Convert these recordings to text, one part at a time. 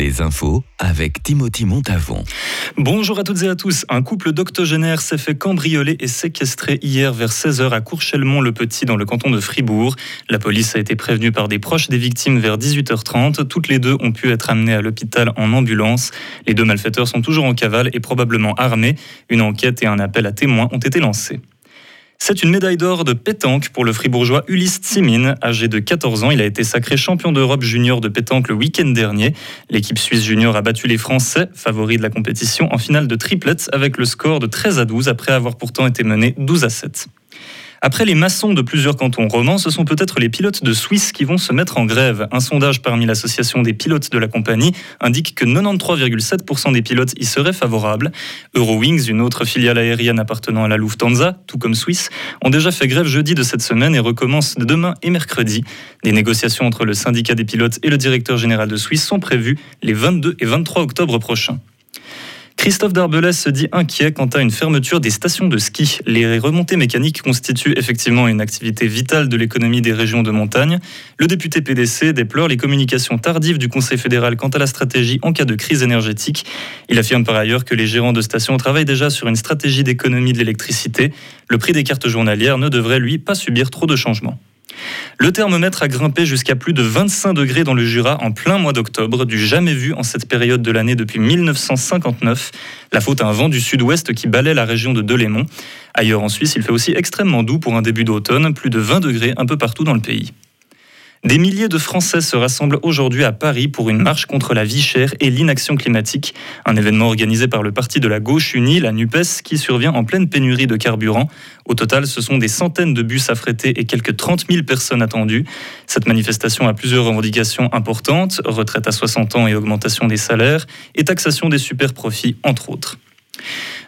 Les infos avec Timothy Montavon. Bonjour à toutes et à tous. Un couple d'octogénaires s'est fait cambrioler et séquestrer hier vers 16h à Courchelmont-le-Petit dans le canton de Fribourg. La police a été prévenue par des proches des victimes vers 18h30. Toutes les deux ont pu être amenées à l'hôpital en ambulance. Les deux malfaiteurs sont toujours en cavale et probablement armés. Une enquête et un appel à témoins ont été lancés. C'est une médaille d'or de pétanque pour le fribourgeois Ulysse Tsimin. Âgé de 14 ans, il a été sacré champion d'Europe junior de pétanque le week-end dernier. L'équipe suisse junior a battu les Français, favoris de la compétition, en finale de triplets avec le score de 13 à 12 après avoir pourtant été mené 12 à 7. Après les maçons de plusieurs cantons romans, ce sont peut-être les pilotes de Suisse qui vont se mettre en grève. Un sondage parmi l'association des pilotes de la compagnie indique que 93,7% des pilotes y seraient favorables. Eurowings, une autre filiale aérienne appartenant à la Lufthansa, tout comme Suisse, ont déjà fait grève jeudi de cette semaine et recommencent demain et mercredi. Des négociations entre le syndicat des pilotes et le directeur général de Suisse sont prévues les 22 et 23 octobre prochains. Christophe Darbelès se dit inquiet quant à une fermeture des stations de ski. Les remontées mécaniques constituent effectivement une activité vitale de l'économie des régions de montagne. Le député PDC déplore les communications tardives du Conseil fédéral quant à la stratégie en cas de crise énergétique. Il affirme par ailleurs que les gérants de stations travaillent déjà sur une stratégie d'économie de l'électricité. Le prix des cartes journalières ne devrait lui pas subir trop de changements. Le thermomètre a grimpé jusqu'à plus de 25 degrés dans le Jura en plein mois d'octobre, du jamais vu en cette période de l'année depuis 1959. La faute à un vent du sud-ouest qui balaie la région de Delémont. Ailleurs en Suisse, il fait aussi extrêmement doux pour un début d'automne, plus de 20 degrés un peu partout dans le pays. Des milliers de Français se rassemblent aujourd'hui à Paris pour une marche contre la vie chère et l'inaction climatique, un événement organisé par le parti de la gauche unie, la NUPES, qui survient en pleine pénurie de carburant. Au total, ce sont des centaines de bus affrétés et quelques 30 000 personnes attendues. Cette manifestation a plusieurs revendications importantes, retraite à 60 ans et augmentation des salaires, et taxation des super-profits, entre autres.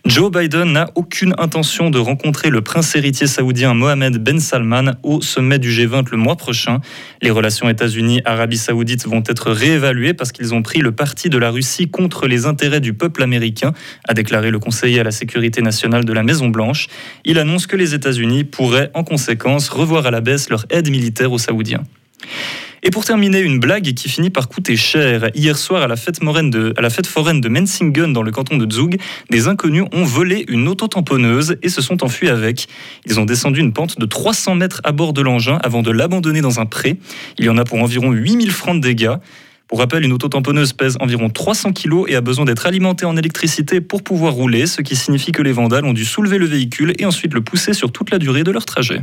Joe Biden n'a aucune intention de rencontrer le prince héritier saoudien Mohamed Ben Salman au sommet du G20 le mois prochain. Les relations États-Unis-Arabie saoudite vont être réévaluées parce qu'ils ont pris le parti de la Russie contre les intérêts du peuple américain, a déclaré le conseiller à la sécurité nationale de la Maison-Blanche. Il annonce que les États-Unis pourraient en conséquence revoir à la baisse leur aide militaire aux Saoudiens. Et pour terminer, une blague qui finit par coûter cher. Hier soir, à la fête, foraine de Mensingen, dans le canton de Zug, des inconnus ont volé une auto-tamponneuse et se sont enfuis avec. Ils ont descendu une pente de 300 mètres à bord de l'engin avant de l'abandonner dans un pré. Il y en a pour environ 8000 francs de dégâts. Pour rappel, une auto-tamponneuse pèse environ 300 kg et a besoin d'être alimentée en électricité pour pouvoir rouler, ce qui signifie que les vandales ont dû soulever le véhicule et ensuite le pousser sur toute la durée de leur trajet.